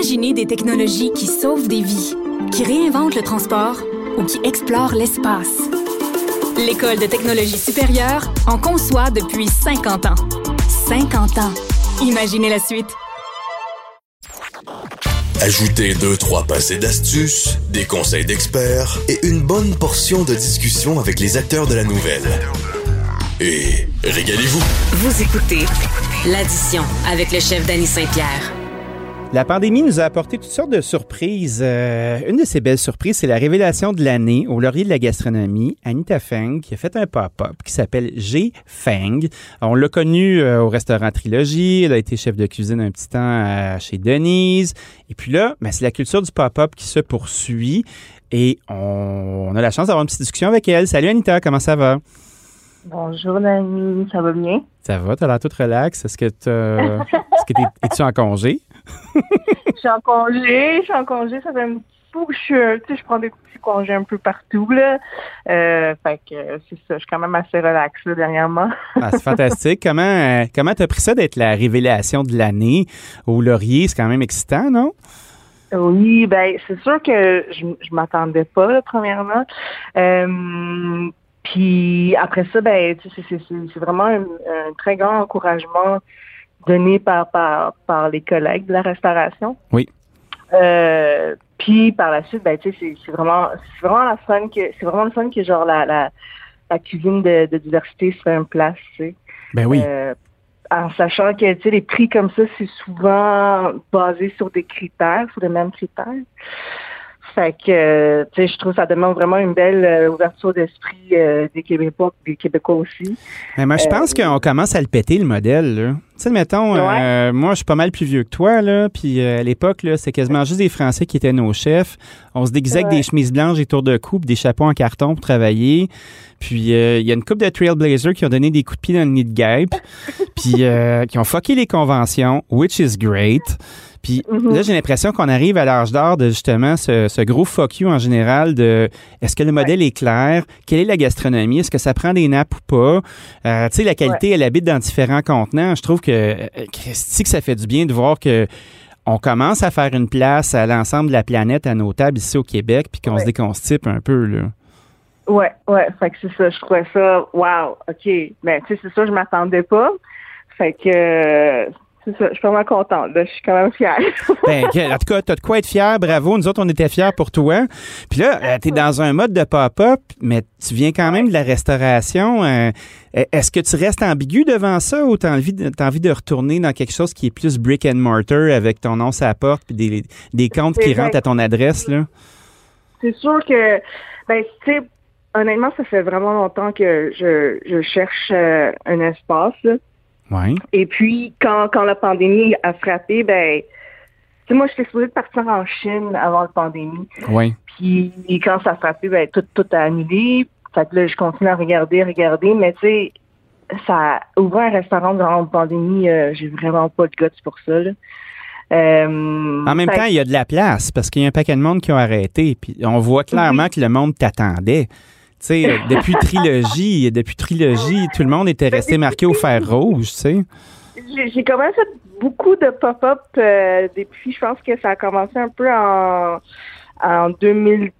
Imaginez des technologies qui sauvent des vies, qui réinventent le transport ou qui explorent l'espace. L'École de technologie supérieure en conçoit depuis 50 ans. 50 ans. Imaginez la suite. Ajoutez deux, trois passés d'astuces, des conseils d'experts et une bonne portion de discussion avec les acteurs de la nouvelle. Et régalez-vous. Vous écoutez l'addition avec le chef Danny Saint-Pierre. La pandémie nous a apporté toutes sortes de surprises. Euh, une de ces belles surprises, c'est la révélation de l'année au laurier de la gastronomie, Anita Feng, qui a fait un pop-up qui s'appelle G Feng. On l'a connue euh, au restaurant Trilogie. Elle a été chef de cuisine un petit temps euh, chez Denise. Et puis là, ben, c'est la culture du pop-up qui se poursuit. Et on, a la chance d'avoir une petite discussion avec elle. Salut Anita, comment ça va? Bonjour Nani, ça va bien? Ça va, t'as l'air toute relax. Est-ce que tu es, tu en congé? Je suis en congé, je suis en congé, ça fait un petit bout que je suis, tu sais, je prends des petits congés un peu partout, là. Euh, fait que c'est ça, je suis quand même assez relax, dernièrement. ah, c'est fantastique. Comment, euh, comment t'as pris ça d'être la révélation de l'année? Au Laurier? C'est quand même excitant, non? Oui, ben c'est sûr que je, je m'attendais pas, premièrement. Euh, puis après ça, ben, c'est vraiment un, très grand encouragement donné par, par, par les collègues de la restauration. Oui. Euh, puis par la suite, ben, tu sais, c'est vraiment, c'est vraiment la fun que, c'est vraiment le fun que genre la, la, la cuisine de, de diversité se fait une place, tu sais. Ben oui. Euh, en sachant que, tu sais, les prix comme ça, c'est souvent basé sur des critères, sur les mêmes critères. Fait que, tu sais, je trouve que ça demande vraiment une belle euh, ouverture d'esprit euh, des Québécois, des Québécois aussi. Mais moi, je pense euh, qu'on commence à le péter, le modèle, là. Tu sais, mettons, moi, je suis pas mal plus vieux que toi, là, puis à l'époque, là, c'est quasiment juste des Français qui étaient nos chefs. On se déguisait avec des chemises blanches, des tours de coupe, des chapeaux en carton pour travailler. Puis il y a une couple de Trailblazers qui ont donné des coups de pied dans le nid de guêpe, puis qui ont fucké les conventions, which is great. Puis mhm. là, j'ai l'impression qu'on arrive à l'âge d'or de justement ce, gros fuck you en général de est-ce que le modèle est clair? Quelle est la gastronomie? Est-ce que ça prend des nappes ou pas? Euh, tu sais, la qualité, elle habite dans différents contenants. Je trouve que, euh, Christy, que ça fait du bien de voir que on commence à faire une place à l'ensemble de la planète à nos tables ici au Québec, puis qu'on se déconstipe un peu, là. Ouais, ouais, fait que c'est ça, je trouvais ça, wow, OK. Ben, tu sais, c'est ça, je m'attendais pas. Fait que, c'est ça, je suis vraiment contente. Je suis quand même fière. ben, en tout cas, tu as de quoi être fière. Bravo. Nous autres, on était fiers pour toi. Puis là, euh, tu es dans un mode de pop-up, mais tu viens quand même de la restauration. Euh, est-ce que tu restes ambigu devant ça ou tu as envie, de, envie de retourner dans quelque chose qui est plus brick and mortar avec ton nom sur la porte puis des, des comptes qui rentrent à ton adresse? là? C'est sûr que, ben, tu sais, honnêtement, ça fait vraiment longtemps que je, je cherche euh, un espace. Là. Et puis, quand, quand la pandémie a frappé, ben, tu sais, moi, j'étais supposée de partir en Chine avant la pandémie. Oui. Puis, quand ça a frappé, ben, tout, tout a annulé. Fait que là, je continue à regarder, regarder, mais tu sais, ça, ouvrir un restaurant durant la pandémie, euh, j'ai vraiment pas de guts pour ça, là. Euh, en même temps, il y a de la place parce qu'il y a un paquet de monde qui ont arrêté. Puis on voit clairement que le monde t'attendait sais, euh, depuis trilogie, depuis trilogie, tout le monde était resté marqué au fer rouge, tu sais. J'ai fait beaucoup de pop-up euh, depuis, je pense que ça a commencé un peu en, en 2018.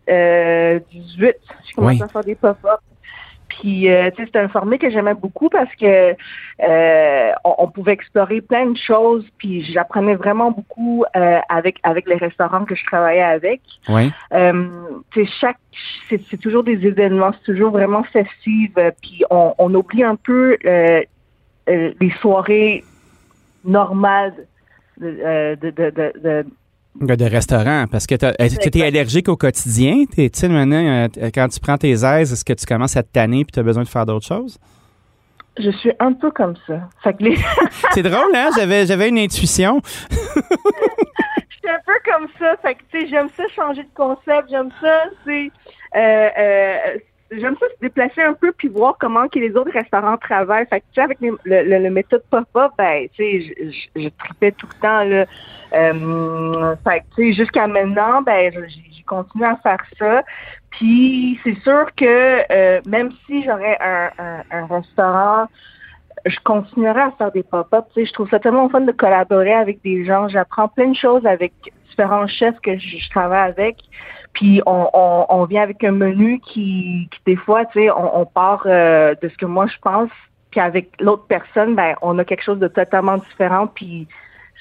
J'ai commencé à faire des pop-up. Puis, euh, c'était un format que j'aimais beaucoup parce que euh, on, pouvait explorer plein de choses. Puis, j'apprenais vraiment beaucoup euh, avec avec les restaurants que je travaillais avec. Oui. chaque, c'est toujours des événements, c'est toujours vraiment festif. Puis, on, on oublie un peu les soirées normales de, de, de de restaurant, parce que tu es allergique au quotidien? Tu sais, maintenant, euh, quand tu prends tes aises, est-ce que tu commences à te tanner et tu as besoin de faire d'autres choses? Je suis un peu comme ça. c'est drôle, hein? J'avais, j'avais une intuition. je suis un peu comme ça. Fait que, tu sais, j'aime ça changer de concept. J'aime ça, c'est... Euh, euh, j'aime ça se déplacer un peu puis voir comment que les autres restaurants travaillent. Fait que, tu sais, avec le, le, méthode pop-up, ben, tu sais, je, tripais tout le temps, là. Euh, fait tu sais, jusqu'à maintenant, ben, j'ai continué à faire ça. Puis, c'est sûr que euh, même si j'aurais un, un, restaurant je continuerai à faire des pop-up. Je trouve ça tellement fun de collaborer avec des gens. J'apprends plein de choses avec différents chefs que je, travaille avec. Puis on, on, vient avec un menu qui, qui des fois, on, on, part euh, de ce que moi je pense. Puis avec l'autre personne, ben, on a quelque chose de totalement différent. Puis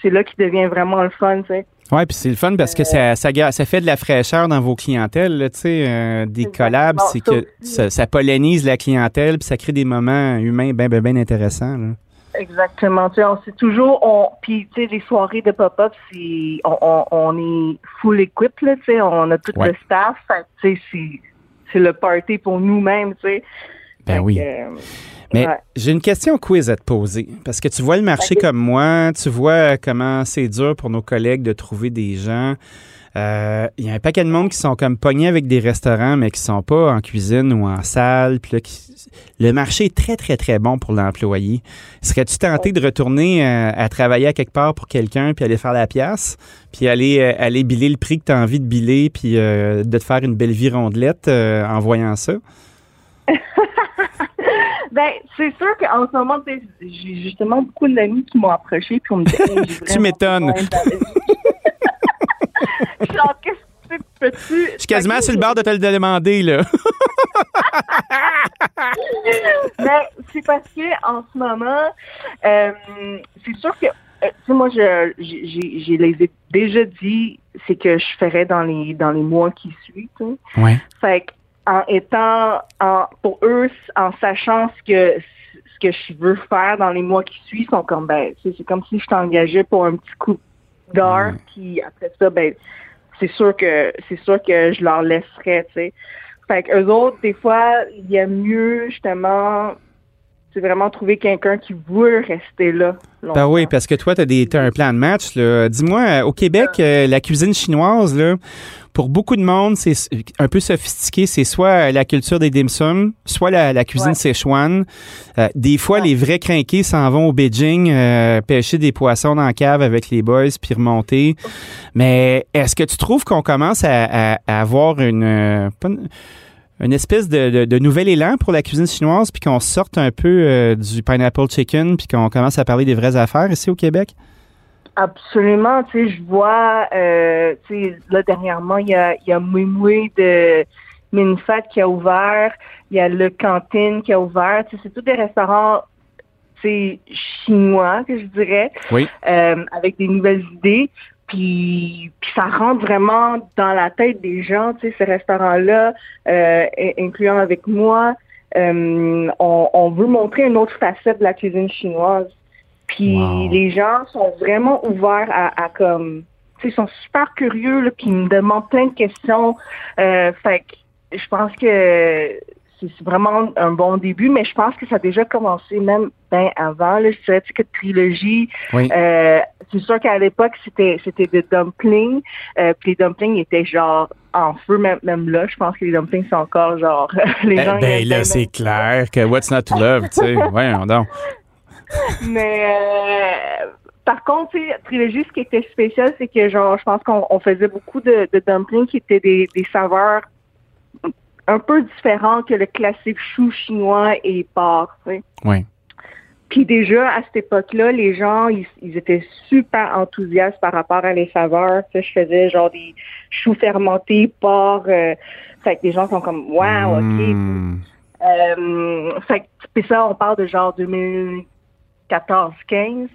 c'est là qui devient vraiment le fun. Oui, puis c'est le fun parce que ça, ça, fait de la fraîcheur dans vos clientèles. Tu sais, euh, des collabs, c'est que ça, ça, pollinise la clientèle puis ça crée des moments humains bien, bien, bien intéressants. Là. Exactement. Tu sais, on toujours, on, puis tu sais, les soirées de pop-up, c'est, on, on, est full equip là, tu sais, on a tout le staff. Tu sais, c'est, le party pour nous-mêmes, tu sais. Ben oui. Euh, mais j'ai une question quiz à te poser. Parce que tu vois le marché comme moi, tu vois comment c'est dur pour nos collègues de trouver des gens. Euh, il y a un paquet de monde qui sont comme pognés avec des restaurants, mais qui sont pas en cuisine ou en salle. Puis là, le marché est très, très, très bon pour l'employé. Serais-tu tenté de retourner euh, à, travailler à quelque part pour quelqu'un, puis aller faire la pièce, puis aller, euh, aller biller le prix que tu as envie de biller, puis de te faire une belle vie rondelette en voyant ça? Ben, c'est sûr qu'en ce moment, j'ai justement beaucoup d'amis qui m'ont approché puis on me dit Tu m'étonnes. Je suis quasiment sur le bord de te le demander, là. ben, c'est parce que en ce moment, euh, c'est sûr que euh, tu sais, moi, je, j'ai, les ai déjà dit, c'est que je ferais dans les dans les mois qui suivent. Ouais. Fait en étant, en, pour eux, en sachant ce que ce que je veux faire dans les mois qui suivent, sont comme ben, c'est comme si je t'engageais pour un petit coup d'heure, puis après ça, ben, c'est sûr que c'est sûr que je leur laisserais, tu sais. Fait que eux autres, des fois, il y a mieux justement c'est vraiment trouver quelqu'un qui veut rester là. Ben oui, parce que toi, tu as, un plan de match. Dis-moi, au Québec, euh, la cuisine chinoise, là, pour beaucoup de monde, c'est un peu sophistiqué. C'est soit la culture des dim sum, soit la, cuisine ouais. Euh, des fois, les vrais crinqués s'en vont au Beijing euh, pêcher des poissons dans la cave avec les boys puis remonter. Mais est-ce que tu trouves qu'on commence à, avoir une, euh, une espèce de, nouvel élan pour la cuisine chinoise, puis qu'on sorte un peu du pineapple chicken, puis qu'on commence à parler des vraies affaires ici au Québec? Absolument, tu sais, je vois, euh, tu sais, là dernièrement, il y a, il y a de Minfat qui a ouvert, il y a le Cantine qui a ouvert, tu sais, c'est tous des restaurants, tu chinois, que je dirais, oui. euh, avec des nouvelles idées, puis, puis ça rentre vraiment dans la tête des gens, tu sais, ces restaurants-là, euh, incluant avec moi, euh, on, on veut montrer une autre facette de la cuisine chinoise. Puis les gens sont vraiment ouverts à, à comme, ils sont super curieux, là, puis ils me demandent plein de questions. Euh, fait que je pense que c'est vraiment un bon début, mais je pense que ça a déjà commencé même bien avant. Là, je dirais que trilogie. Euh, c'est sûr qu'à l'époque, c'était c'était des dumplings. Euh, puis les dumplings étaient genre en feu, même, même là. Je pense que les dumplings sont encore genre les gens. Ben là, c'est clair que What's Not to Love, tu sais. Voyons donc. Mais euh, par contre, trilogie, ce qui était spécial, c'est que genre, je pense qu'on faisait beaucoup de, de, dumplings qui étaient des, des saveurs un peu différentes que le classique chou chinois et porc. Oui. Puis déjà, à cette époque-là, les gens, ils, étaient super enthousiastes par rapport à les saveurs. je faisais genre des choux fermentés, porc. Euh, fait que les gens sont comme, wow, OK. Euh, fait que, ça, on parle de genre 2000, 14-15,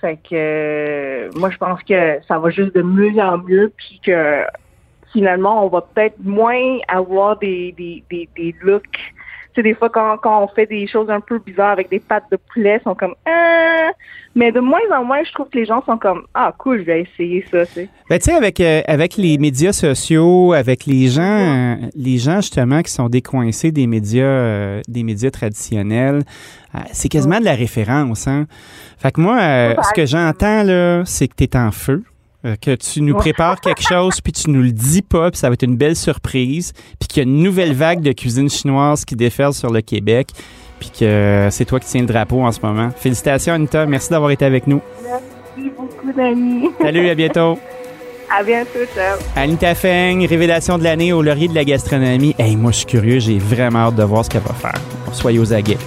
Fait que euh, moi, je pense que ça va juste de mieux en mieux, puis que finalement, on va peut-être moins avoir des, des, des, des looks sais, des fois, quand, quand on fait des choses un peu bizarres avec des pâtes de poulet, ils sont comme ah! Mais de moins en moins, je trouve que les gens sont comme Ah, cool, je vais essayer ça, tu sais. Ben, tu sais, avec, euh, avec les médias sociaux, avec les gens, euh, les gens justement qui sont décoincés des médias, euh, des médias traditionnels, c'est quasiment de la référence, hein. Fait que moi, ce que j'entends, là, c'est que tu es en feu. Euh, que tu nous prépares quelque chose, puis tu nous le dis pas, puis ça va être une belle surprise, puis qu'il y a une nouvelle vague de cuisine chinoise qui déferle sur le Québec, puis que c'est toi qui tiens le drapeau en ce moment. Félicitations, Anita. Merci d'avoir été avec nous. Merci beaucoup, Dani. Salut, à bientôt. À bientôt, ciao. Anita Feng, révélation de l'année au laurier de la gastronomie. Hey, moi, je suis curieux. J'ai vraiment hâte de voir ce qu'elle va faire. Soyez aux aguets.